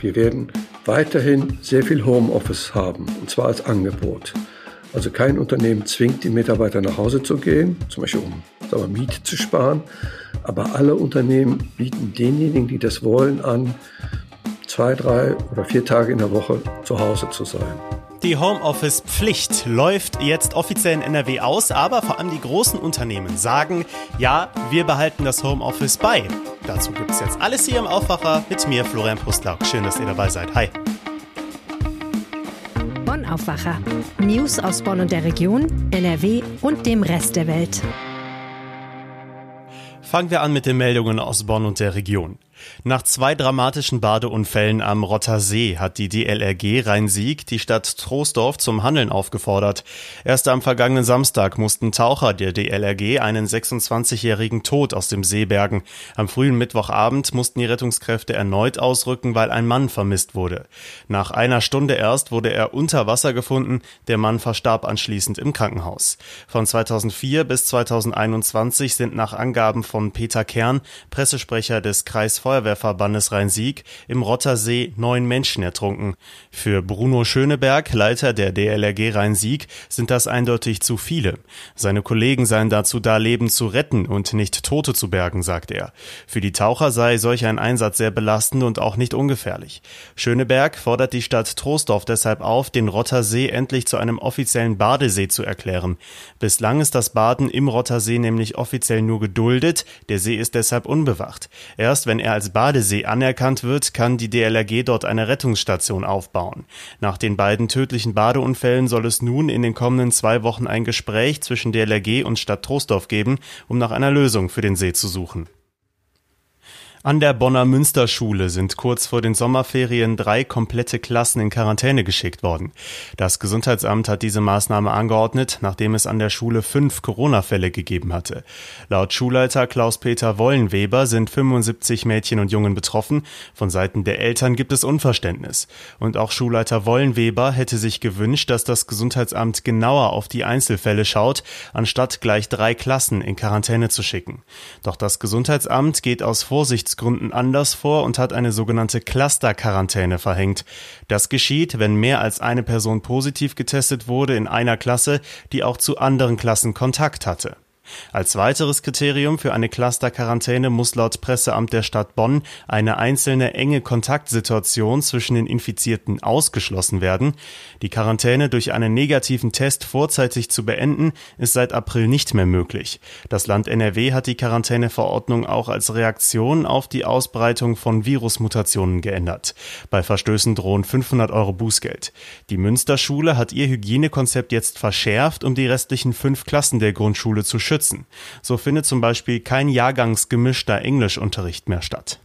Wir werden weiterhin sehr viel Homeoffice haben, und zwar als Angebot. Also kein Unternehmen zwingt die Mitarbeiter nach Hause zu gehen, zum Beispiel um sagen wir, Miete zu sparen. Aber alle Unternehmen bieten denjenigen, die das wollen, an, zwei, drei oder vier Tage in der Woche zu Hause zu sein. Die Homeoffice-Pflicht läuft jetzt offiziell in NRW aus, aber vor allem die großen Unternehmen sagen, ja, wir behalten das Homeoffice bei. Dazu gibt es jetzt alles hier im Aufwacher mit mir, Florian Pustlauk. Schön, dass ihr dabei seid. Hi. Bonn Aufwacher. News aus Bonn und der Region, NRW und dem Rest der Welt. Fangen wir an mit den Meldungen aus Bonn und der Region. Nach zwei dramatischen Badeunfällen am Rotter See hat die DLRG Rhein-Sieg die Stadt Troisdorf zum Handeln aufgefordert. Erst am vergangenen Samstag mussten Taucher der DLRG einen 26-jährigen Tod aus dem See bergen. Am frühen Mittwochabend mussten die Rettungskräfte erneut ausrücken, weil ein Mann vermisst wurde. Nach einer Stunde erst wurde er unter Wasser gefunden. Der Mann verstarb anschließend im Krankenhaus. Von 2004 bis 2021 sind nach Angaben von Peter Kern, Pressesprecher des Kreis Feuerwehrverbandes Rhein-Sieg im Rottersee neun Menschen ertrunken. Für Bruno Schöneberg, Leiter der DLRG Rhein-Sieg, sind das eindeutig zu viele. Seine Kollegen seien dazu da, Leben zu retten und nicht Tote zu bergen, sagt er. Für die Taucher sei solch ein Einsatz sehr belastend und auch nicht ungefährlich. Schöneberg fordert die Stadt Troisdorf deshalb auf, den Rottersee endlich zu einem offiziellen Badesee zu erklären. Bislang ist das Baden im Rottersee nämlich offiziell nur geduldet, der See ist deshalb unbewacht. Erst wenn er als Badesee anerkannt wird, kann die DLRG dort eine Rettungsstation aufbauen. Nach den beiden tödlichen Badeunfällen soll es nun in den kommenden zwei Wochen ein Gespräch zwischen DLRG und Stadt Troisdorf geben, um nach einer Lösung für den See zu suchen. An der Bonner Münsterschule sind kurz vor den Sommerferien drei komplette Klassen in Quarantäne geschickt worden. Das Gesundheitsamt hat diese Maßnahme angeordnet, nachdem es an der Schule fünf Corona-Fälle gegeben hatte. Laut Schulleiter Klaus-Peter Wollenweber sind 75 Mädchen und Jungen betroffen. Von Seiten der Eltern gibt es Unverständnis. Und auch Schulleiter Wollenweber hätte sich gewünscht, dass das Gesundheitsamt genauer auf die Einzelfälle schaut, anstatt gleich drei Klassen in Quarantäne zu schicken. Doch das Gesundheitsamt geht aus Vorsichts Sicherheitsgründen anders vor und hat eine sogenannte Cluster-Quarantäne verhängt. Das geschieht, wenn mehr als eine Person positiv getestet wurde in einer Klasse, die auch zu anderen Klassen Kontakt hatte. Als weiteres Kriterium für eine Cluster-Quarantäne muss laut Presseamt der Stadt Bonn eine einzelne enge Kontaktsituation zwischen den Infizierten ausgeschlossen werden. Die Quarantäne durch einen negativen Test vorzeitig zu beenden, ist seit April nicht mehr möglich. Das Land NRW hat die Quarantäneverordnung auch als Reaktion auf die Ausbreitung von Virusmutationen geändert. Bei Verstößen drohen 500 Euro Bußgeld. Die Münsterschule hat ihr Hygienekonzept jetzt verschärft, um die restlichen fünf Klassen der Grundschule zu schützen schützen. So findet zum Beispiel kein jahrgangsgemischter Englischunterricht mehr statt.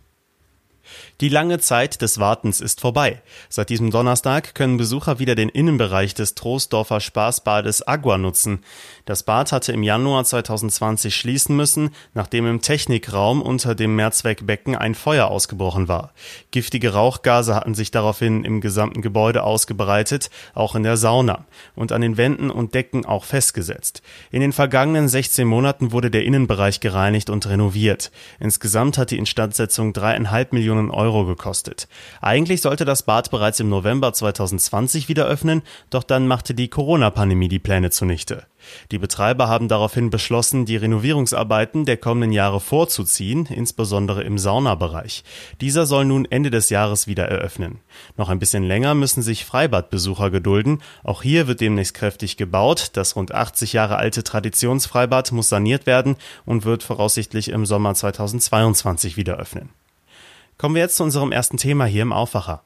Die lange Zeit des Wartens ist vorbei. Seit diesem Donnerstag können Besucher wieder den Innenbereich des Troisdorfer Spaßbades Agua nutzen. Das Bad hatte im Januar 2020 schließen müssen, nachdem im Technikraum unter dem Mehrzweckbecken ein Feuer ausgebrochen war. Giftige Rauchgase hatten sich daraufhin im gesamten Gebäude ausgebreitet, auch in der Sauna, und an den Wänden und Decken auch festgesetzt. In den vergangenen 16 Monaten wurde der Innenbereich gereinigt und renoviert. Insgesamt hat die Instandsetzung dreieinhalb Millionen Euro Euro gekostet. Eigentlich sollte das Bad bereits im November 2020 wieder öffnen, doch dann machte die Corona-Pandemie die Pläne zunichte. Die Betreiber haben daraufhin beschlossen, die Renovierungsarbeiten der kommenden Jahre vorzuziehen, insbesondere im Saunabereich. Dieser soll nun Ende des Jahres wieder eröffnen. Noch ein bisschen länger müssen sich Freibadbesucher gedulden. Auch hier wird demnächst kräftig gebaut. Das rund 80 Jahre alte Traditionsfreibad muss saniert werden und wird voraussichtlich im Sommer 2022 wieder öffnen. Kommen wir jetzt zu unserem ersten Thema hier im Aufwacher.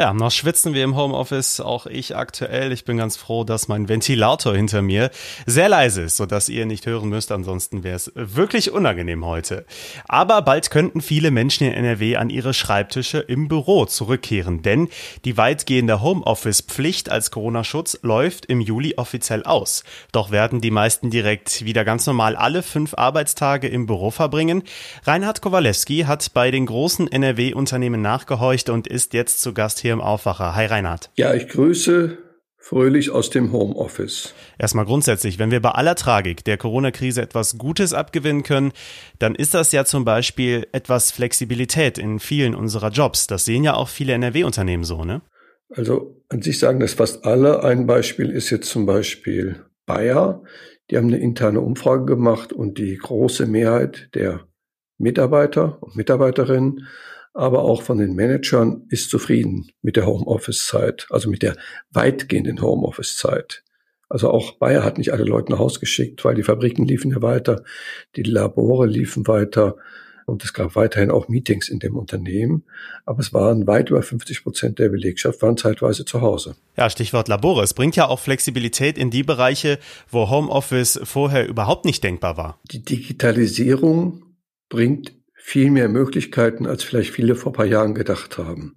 Ja, noch schwitzen wir im Homeoffice, auch ich aktuell. Ich bin ganz froh, dass mein Ventilator hinter mir sehr leise ist, sodass ihr nicht hören müsst. Ansonsten wäre es wirklich unangenehm heute. Aber bald könnten viele Menschen in NRW an ihre Schreibtische im Büro zurückkehren, denn die weitgehende Homeoffice-Pflicht als Corona-Schutz läuft im Juli offiziell aus. Doch werden die meisten direkt wieder ganz normal alle fünf Arbeitstage im Büro verbringen. Reinhard Kowalewski hat bei den großen NRW-Unternehmen nachgehorcht und ist jetzt zu Gast hier hier im Aufwacher. Hi Reinhard. Ja, ich grüße fröhlich aus dem Homeoffice. Erstmal grundsätzlich, wenn wir bei aller Tragik der Corona-Krise etwas Gutes abgewinnen können, dann ist das ja zum Beispiel etwas Flexibilität in vielen unserer Jobs. Das sehen ja auch viele NRW-Unternehmen so, ne? Also an sich sagen das fast alle. Ein Beispiel ist jetzt zum Beispiel Bayer. Die haben eine interne Umfrage gemacht und die große Mehrheit der Mitarbeiter und Mitarbeiterinnen aber auch von den Managern ist zufrieden mit der Homeoffice-Zeit, also mit der weitgehenden Homeoffice-Zeit. Also auch Bayer hat nicht alle Leute nach Hause geschickt, weil die Fabriken liefen ja weiter, die Labore liefen weiter und es gab weiterhin auch Meetings in dem Unternehmen. Aber es waren weit über 50 Prozent der Belegschaft waren zeitweise zu Hause. Ja, Stichwort Labore. Es bringt ja auch Flexibilität in die Bereiche, wo Homeoffice vorher überhaupt nicht denkbar war. Die Digitalisierung bringt viel mehr Möglichkeiten, als vielleicht viele vor ein paar Jahren gedacht haben.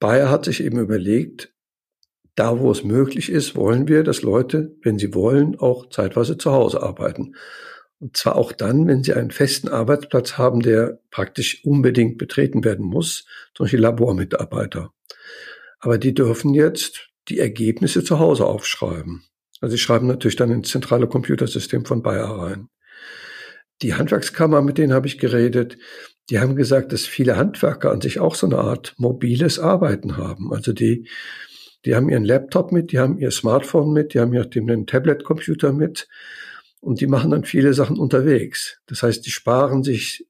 Bayer hat sich eben überlegt, da wo es möglich ist, wollen wir, dass Leute, wenn sie wollen, auch zeitweise zu Hause arbeiten. Und zwar auch dann, wenn sie einen festen Arbeitsplatz haben, der praktisch unbedingt betreten werden muss, zum Beispiel Labormitarbeiter. Aber die dürfen jetzt die Ergebnisse zu Hause aufschreiben. Also sie schreiben natürlich dann ins zentrale Computersystem von Bayer rein. Die Handwerkskammer, mit denen habe ich geredet, die haben gesagt, dass viele Handwerker an sich auch so eine Art mobiles Arbeiten haben. Also die, die haben ihren Laptop mit, die haben ihr Smartphone mit, die haben ja den Tablet-Computer mit und die machen dann viele Sachen unterwegs. Das heißt, die sparen sich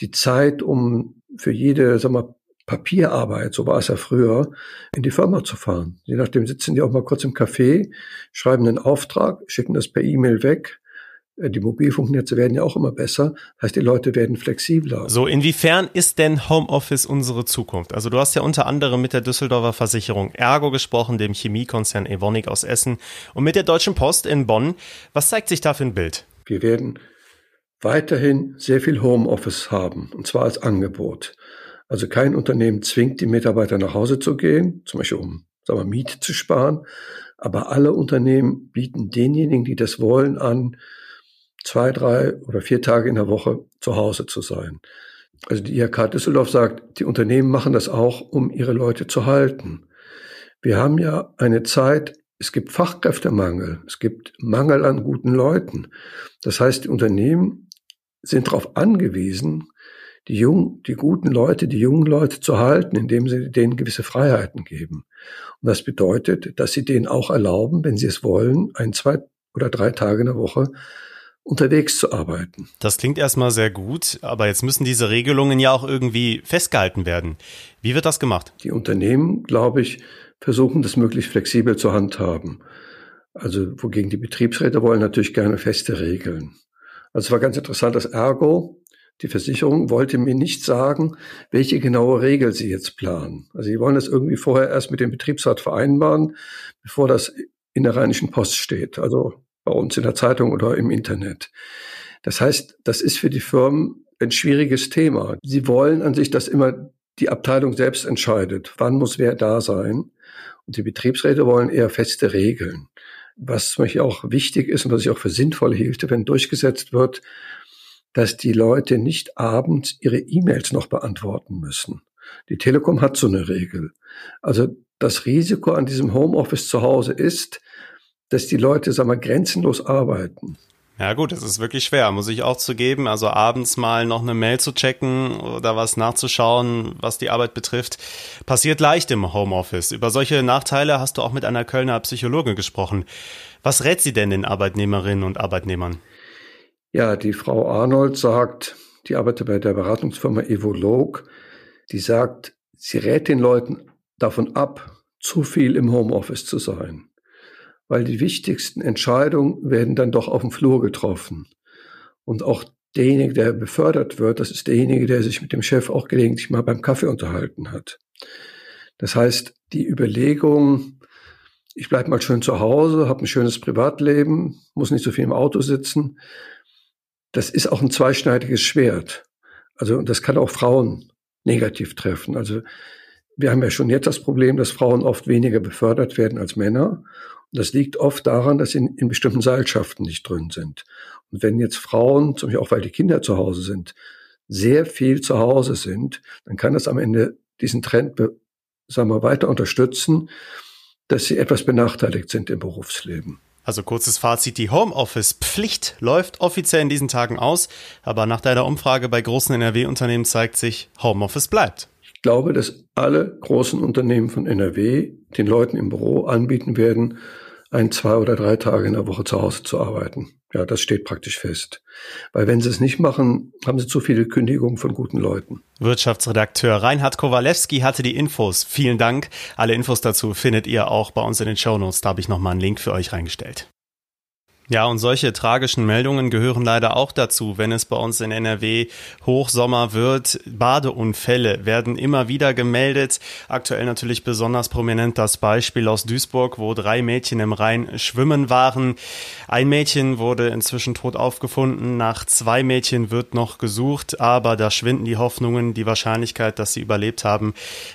die Zeit, um für jede, sag mal, Papierarbeit, so war es ja früher, in die Firma zu fahren. Je nachdem sitzen die auch mal kurz im Café, schreiben einen Auftrag, schicken das per E-Mail weg die Mobilfunknetze werden ja auch immer besser. Heißt, die Leute werden flexibler. So, inwiefern ist denn Homeoffice unsere Zukunft? Also du hast ja unter anderem mit der Düsseldorfer Versicherung Ergo gesprochen, dem Chemiekonzern Evonik aus Essen und mit der Deutschen Post in Bonn. Was zeigt sich da für ein Bild? Wir werden weiterhin sehr viel Homeoffice haben, und zwar als Angebot. Also kein Unternehmen zwingt die Mitarbeiter nach Hause zu gehen, zum Beispiel um sagen wir, Miete zu sparen. Aber alle Unternehmen bieten denjenigen, die das wollen, an, zwei, drei oder vier Tage in der Woche zu Hause zu sein. Also die IHK Düsseldorf sagt, die Unternehmen machen das auch, um ihre Leute zu halten. Wir haben ja eine Zeit, es gibt Fachkräftemangel, es gibt Mangel an guten Leuten. Das heißt, die Unternehmen sind darauf angewiesen, die jungen, die guten Leute, die jungen Leute zu halten, indem sie denen gewisse Freiheiten geben. Und das bedeutet, dass sie denen auch erlauben, wenn sie es wollen, ein, zwei oder drei Tage in der Woche unterwegs zu arbeiten. Das klingt erstmal sehr gut, aber jetzt müssen diese Regelungen ja auch irgendwie festgehalten werden. Wie wird das gemacht? Die Unternehmen, glaube ich, versuchen das möglichst flexibel zu handhaben. Also wogegen die Betriebsräte wollen natürlich gerne feste Regeln. Also es war ganz interessant, dass Ergo, die Versicherung, wollte mir nicht sagen, welche genaue Regel sie jetzt planen. Also sie wollen das irgendwie vorher erst mit dem Betriebsrat vereinbaren, bevor das in der Rheinischen Post steht. Also bei uns in der Zeitung oder im Internet. Das heißt, das ist für die Firmen ein schwieriges Thema. Sie wollen an sich, dass immer die Abteilung selbst entscheidet, wann muss wer da sein. Und die Betriebsräte wollen eher feste Regeln. Was zum Beispiel auch wichtig ist und was ich auch für sinnvoll hielte, wenn durchgesetzt wird, dass die Leute nicht abends ihre E-Mails noch beantworten müssen. Die Telekom hat so eine Regel. Also das Risiko an diesem Homeoffice zu Hause ist, dass die Leute, sag mal, grenzenlos arbeiten. Ja gut, es ist wirklich schwer, muss ich auch zugeben. Also abends mal noch eine Mail zu checken oder was nachzuschauen, was die Arbeit betrifft, passiert leicht im Homeoffice. Über solche Nachteile hast du auch mit einer Kölner Psychologin gesprochen. Was rät sie denn den Arbeitnehmerinnen und Arbeitnehmern? Ja, die Frau Arnold sagt, die arbeitet bei der Beratungsfirma Evolog, die sagt, sie rät den Leuten davon ab, zu viel im Homeoffice zu sein weil die wichtigsten Entscheidungen werden dann doch auf dem Flur getroffen. Und auch derjenige, der befördert wird, das ist derjenige, der sich mit dem Chef auch gelegentlich mal beim Kaffee unterhalten hat. Das heißt, die Überlegung, ich bleibe mal schön zu Hause, habe ein schönes Privatleben, muss nicht so viel im Auto sitzen, das ist auch ein zweischneidiges Schwert. Also das kann auch Frauen negativ treffen. Also wir haben ja schon jetzt das Problem, dass Frauen oft weniger befördert werden als Männer. Das liegt oft daran, dass sie in, in bestimmten Seilschaften nicht drin sind. Und wenn jetzt Frauen, zum Beispiel auch weil die Kinder zu Hause sind, sehr viel zu Hause sind, dann kann das am Ende diesen Trend, sagen wir, weiter unterstützen, dass sie etwas benachteiligt sind im Berufsleben. Also kurzes Fazit, die Homeoffice-Pflicht läuft offiziell in diesen Tagen aus, aber nach deiner Umfrage bei großen NRW-Unternehmen zeigt sich, Homeoffice bleibt. Ich glaube, dass alle großen Unternehmen von NRW den Leuten im Büro anbieten werden, ein, zwei oder drei Tage in der Woche zu Hause zu arbeiten. Ja, das steht praktisch fest. Weil wenn sie es nicht machen, haben sie zu viele Kündigungen von guten Leuten. Wirtschaftsredakteur Reinhard Kowalewski hatte die Infos. Vielen Dank. Alle Infos dazu findet ihr auch bei uns in den Shownotes. Da habe ich nochmal einen Link für euch reingestellt. Ja, und solche tragischen Meldungen gehören leider auch dazu, wenn es bei uns in NRW Hochsommer wird. Badeunfälle werden immer wieder gemeldet. Aktuell natürlich besonders prominent das Beispiel aus Duisburg, wo drei Mädchen im Rhein schwimmen waren. Ein Mädchen wurde inzwischen tot aufgefunden. Nach zwei Mädchen wird noch gesucht, aber da schwinden die Hoffnungen. Die Wahrscheinlichkeit, dass sie überlebt haben,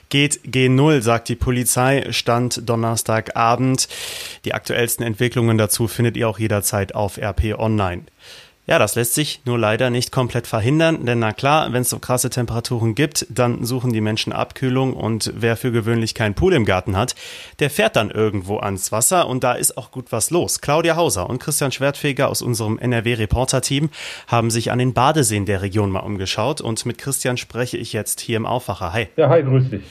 geht G0, sagt die Polizei. Stand Donnerstagabend. Die aktuellsten Entwicklungen dazu findet ihr auch jederzeit jederzeit auf RP Online. Ja, das lässt sich nur leider nicht komplett verhindern, denn na klar, wenn es so krasse Temperaturen gibt, dann suchen die Menschen Abkühlung und wer für gewöhnlich keinen Pool im Garten hat, der fährt dann irgendwo ans Wasser und da ist auch gut was los. Claudia Hauser und Christian Schwertfeger aus unserem NRW-Reporter-Team haben sich an den Badeseen der Region mal umgeschaut und mit Christian spreche ich jetzt hier im Aufwacher. Hi. Ja, hi, grüß dich.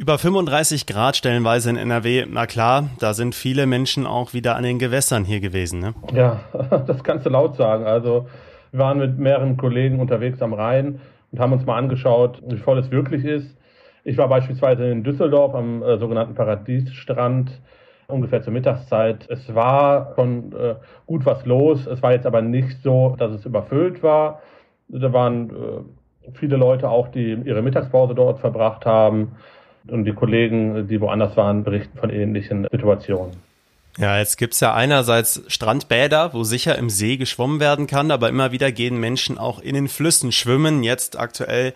Über 35 Grad stellenweise in NRW, na klar, da sind viele Menschen auch wieder an den Gewässern hier gewesen. Ne? Ja, das kannst du laut sagen. Also wir waren mit mehreren Kollegen unterwegs am Rhein und haben uns mal angeschaut, wie voll es wirklich ist. Ich war beispielsweise in Düsseldorf am äh, sogenannten Paradiesstrand ungefähr zur Mittagszeit. Es war schon äh, gut was los. Es war jetzt aber nicht so, dass es überfüllt war. Da waren äh, viele Leute auch, die ihre Mittagspause dort verbracht haben. Und die Kollegen, die woanders waren, berichten von ähnlichen Situationen. Ja, jetzt gibt's ja einerseits Strandbäder, wo sicher im See geschwommen werden kann, aber immer wieder gehen Menschen auch in den Flüssen schwimmen. Jetzt aktuell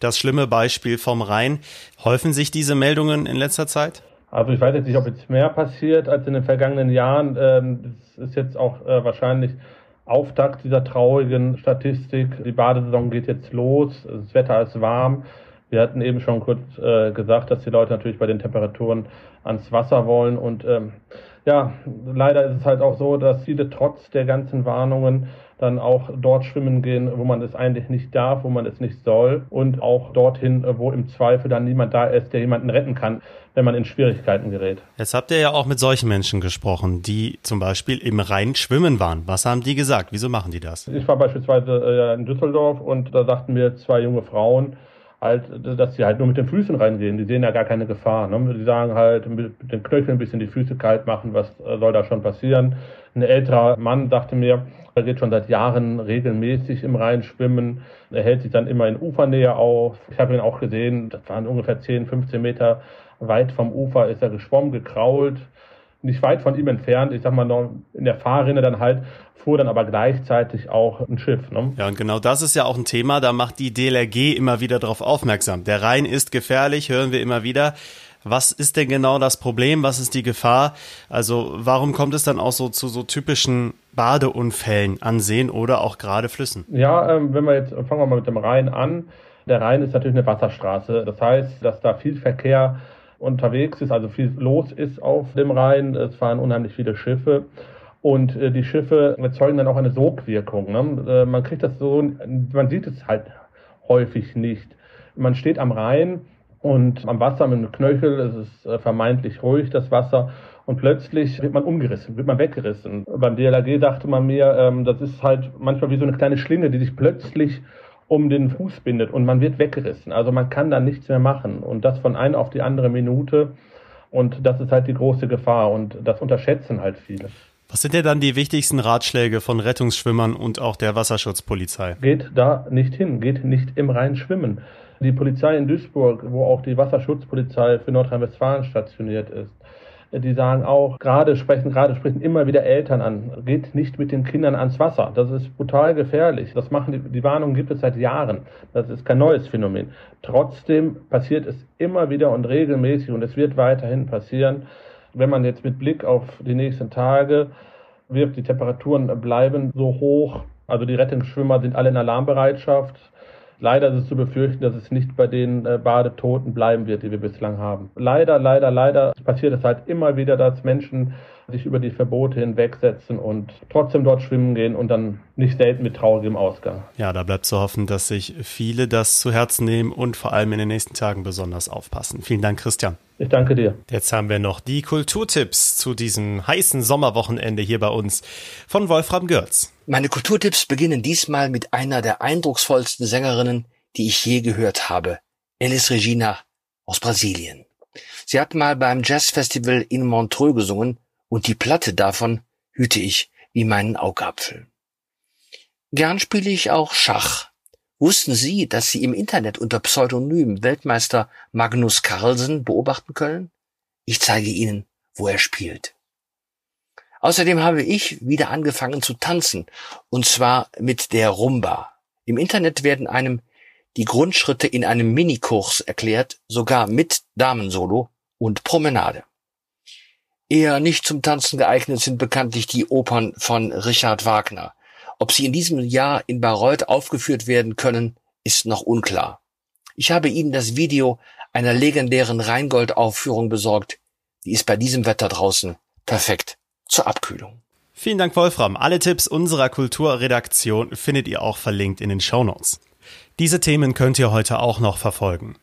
das schlimme Beispiel vom Rhein. Häufen sich diese Meldungen in letzter Zeit? Also ich weiß jetzt nicht, ob jetzt mehr passiert als in den vergangenen Jahren. Ähm, das ist jetzt auch äh, wahrscheinlich Auftakt dieser traurigen Statistik. Die Badesaison geht jetzt los, das Wetter ist warm. Wir hatten eben schon kurz äh, gesagt, dass die Leute natürlich bei den Temperaturen ans Wasser wollen. Und ähm, ja, leider ist es halt auch so, dass viele trotz der ganzen Warnungen dann auch dort schwimmen gehen, wo man es eigentlich nicht darf, wo man es nicht soll und auch dorthin, wo im Zweifel dann niemand da ist, der jemanden retten kann, wenn man in Schwierigkeiten gerät. Jetzt habt ihr ja auch mit solchen Menschen gesprochen, die zum Beispiel im Rhein schwimmen waren. Was haben die gesagt? Wieso machen die das? Ich war beispielsweise äh, in Düsseldorf und da sagten mir zwei junge Frauen, halt, dass sie halt nur mit den Füßen reingehen. Die sehen ja gar keine Gefahr. Ne? Die sagen halt, mit den Knöcheln ein bisschen die Füße kalt machen, was äh, soll da schon passieren? Ein älterer Mann sagte mir, er geht schon seit Jahren regelmäßig im Rhein schwimmen. Er hält sich dann immer in Ufernähe auf. Ich habe ihn auch gesehen, das waren ungefähr 10, 15 Meter weit vom Ufer, ist er geschwommen, gekrault nicht weit von ihm entfernt, ich sag mal noch in der Fahrrinne dann halt, fuhr dann aber gleichzeitig auch ein Schiff. Ne? Ja, und genau das ist ja auch ein Thema, da macht die DLRG immer wieder darauf aufmerksam. Der Rhein ist gefährlich, hören wir immer wieder. Was ist denn genau das Problem? Was ist die Gefahr? Also warum kommt es dann auch so zu so typischen Badeunfällen an Seen oder auch gerade Flüssen? Ja, ähm, wenn wir jetzt fangen wir mal mit dem Rhein an. Der Rhein ist natürlich eine Wasserstraße. Das heißt, dass da viel Verkehr unterwegs ist, also viel los ist auf dem Rhein. Es fahren unheimlich viele Schiffe. Und äh, die Schiffe erzeugen dann auch eine Sogwirkung. Ne? Äh, man kriegt das so, man sieht es halt häufig nicht. Man steht am Rhein und am Wasser mit einem Knöchel, es ist äh, vermeintlich ruhig, das Wasser. Und plötzlich wird man umgerissen, wird man weggerissen. Beim DLRG dachte man mir, ähm, das ist halt manchmal wie so eine kleine Schlinge, die sich plötzlich um den Fuß bindet und man wird weggerissen. Also man kann da nichts mehr machen und das von einer auf die andere Minute. Und das ist halt die große Gefahr und das unterschätzen halt viele. Was sind denn dann die wichtigsten Ratschläge von Rettungsschwimmern und auch der Wasserschutzpolizei? Geht da nicht hin, geht nicht im Rhein schwimmen. Die Polizei in Duisburg, wo auch die Wasserschutzpolizei für Nordrhein-Westfalen stationiert ist, die sagen auch, gerade sprechen, gerade sprechen immer wieder Eltern an, geht nicht mit den Kindern ans Wasser. Das ist brutal gefährlich. Das machen die, die Warnungen gibt es seit Jahren. Das ist kein neues Phänomen. Trotzdem passiert es immer wieder und regelmäßig und es wird weiterhin passieren. Wenn man jetzt mit Blick auf die nächsten Tage wirft, die Temperaturen bleiben so hoch. Also die Rettungsschwimmer sind alle in Alarmbereitschaft. Leider ist es zu befürchten, dass es nicht bei den äh, Badetoten bleiben wird, die wir bislang haben. Leider, leider, leider passiert es halt immer wieder, dass Menschen sich über die Verbote hinwegsetzen und trotzdem dort schwimmen gehen und dann nicht selten mit traurigem Ausgang. Ja, da bleibt zu hoffen, dass sich viele das zu Herzen nehmen und vor allem in den nächsten Tagen besonders aufpassen. Vielen Dank, Christian. Ich danke dir. Jetzt haben wir noch die Kulturtipps zu diesem heißen Sommerwochenende hier bei uns von Wolfram Görz. Meine Kulturtipps beginnen diesmal mit einer der eindrucksvollsten Sängerinnen, die ich je gehört habe, Elis Regina aus Brasilien. Sie hat mal beim Jazzfestival in Montreux gesungen und die Platte davon hüte ich wie meinen Augapfel. Gern spiele ich auch Schach. Wussten Sie, dass Sie im Internet unter Pseudonym Weltmeister Magnus Carlsen beobachten können? Ich zeige Ihnen, wo er spielt. Außerdem habe ich wieder angefangen zu tanzen, und zwar mit der Rumba. Im Internet werden einem die Grundschritte in einem Minikurs erklärt, sogar mit Damensolo und Promenade. Eher nicht zum Tanzen geeignet sind bekanntlich die Opern von Richard Wagner. Ob sie in diesem Jahr in Bayreuth aufgeführt werden können, ist noch unklar. Ich habe Ihnen das Video einer legendären Rheingold-Aufführung besorgt. Die ist bei diesem Wetter draußen perfekt zur Abkühlung. Vielen Dank, Wolfram. Alle Tipps unserer Kulturredaktion findet ihr auch verlinkt in den Shownotes. Diese Themen könnt ihr heute auch noch verfolgen.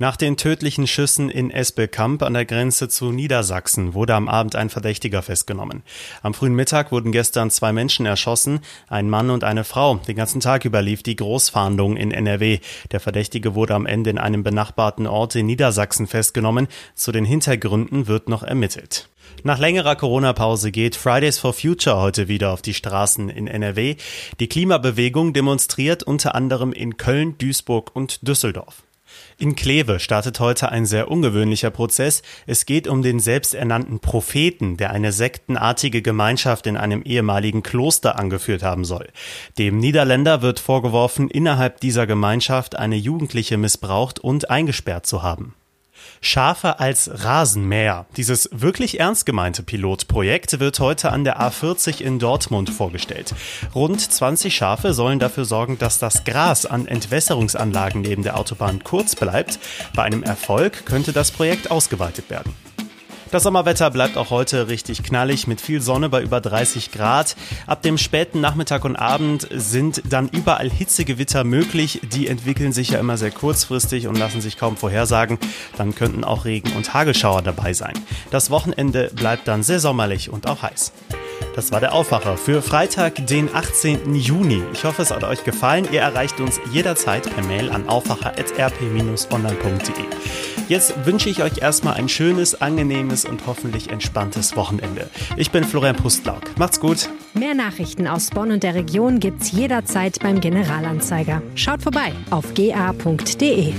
Nach den tödlichen Schüssen in Espelkamp an der Grenze zu Niedersachsen wurde am Abend ein Verdächtiger festgenommen. Am frühen Mittag wurden gestern zwei Menschen erschossen, ein Mann und eine Frau. Den ganzen Tag überlief die Großfahndung in NRW. Der Verdächtige wurde am Ende in einem benachbarten Ort in Niedersachsen festgenommen. Zu den Hintergründen wird noch ermittelt. Nach längerer Corona-Pause geht Fridays for Future heute wieder auf die Straßen in NRW. Die Klimabewegung demonstriert unter anderem in Köln, Duisburg und Düsseldorf. In Kleve startet heute ein sehr ungewöhnlicher Prozess. Es geht um den selbsternannten Propheten, der eine sektenartige Gemeinschaft in einem ehemaligen Kloster angeführt haben soll. Dem Niederländer wird vorgeworfen, innerhalb dieser Gemeinschaft eine Jugendliche missbraucht und eingesperrt zu haben. Schafe als Rasenmäher. Dieses wirklich ernst gemeinte Pilotprojekt wird heute an der A40 in Dortmund vorgestellt. Rund 20 Schafe sollen dafür sorgen, dass das Gras an Entwässerungsanlagen neben der Autobahn kurz bleibt. Bei einem Erfolg könnte das Projekt ausgeweitet werden. Das Sommerwetter bleibt auch heute richtig knallig mit viel Sonne bei über 30 Grad. Ab dem späten Nachmittag und Abend sind dann überall Hitzegewitter möglich. Die entwickeln sich ja immer sehr kurzfristig und lassen sich kaum vorhersagen. Dann könnten auch Regen- und Hagelschauer dabei sein. Das Wochenende bleibt dann sehr sommerlich und auch heiß. Das war der Aufwacher für Freitag, den 18. Juni. Ich hoffe, es hat euch gefallen. Ihr erreicht uns jederzeit per Mail an aufwacher.rp-online.de. Jetzt wünsche ich euch erstmal ein schönes, angenehmes und hoffentlich entspanntes Wochenende. Ich bin Florian Pustlauk. Macht's gut. Mehr Nachrichten aus Bonn und der Region gibt's jederzeit beim Generalanzeiger. Schaut vorbei auf ga.de.